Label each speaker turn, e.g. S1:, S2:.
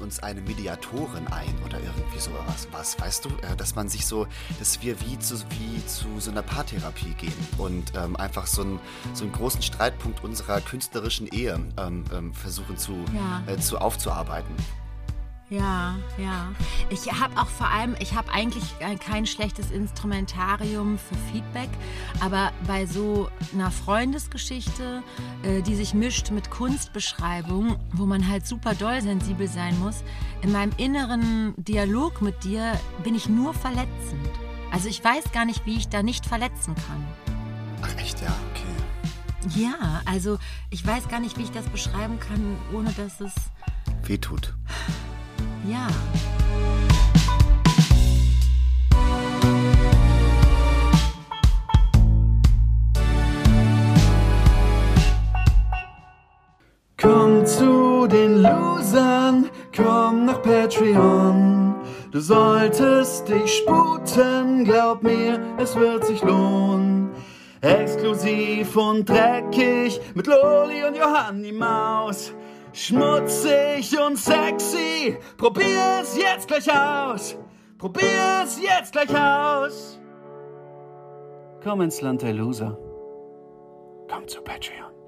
S1: uns eine Mediatorin ein oder irgendwie sowas, was, weißt du, äh, dass man sich so, dass wir wie zu, wie zu so einer Paartherapie gehen und ähm, einfach so einen, so einen großen Streitpunkt unserer künstlerischen Ehe ähm, ähm, versuchen zu,
S2: Ja.
S1: äh, zu aufzuarbeiten.
S2: Ja, ja. Ich habe auch vor allem, ich habe eigentlich äh, kein schlechtes Instrumentarium für Feedback, aber bei so einer Freundesgeschichte, äh, die sich mischt mit Kunstbeschreibung, wo man halt super doll sensibel sein muss, in meinem inneren Dialog mit dir bin ich nur verletzend. Also ich weiß gar nicht, wie ich da nicht verletzen kann.
S1: Ach echt, ja, okay.
S2: Ja, also ich weiß gar nicht, wie ich das beschreiben kann, ohne dass es,
S1: Wehtut.
S2: Ja.
S3: Komm zu den Losern, komm nach Patreon. Du solltest dich sputen, glaub mir, es wird sich lohnen. Exklusiv und dreckig mit Loli und Johanni Maus. Schmutzig und sexy, probier's jetzt gleich aus. Probier's jetzt gleich aus. Komm ins Land der Loser. Komm zu Patreon.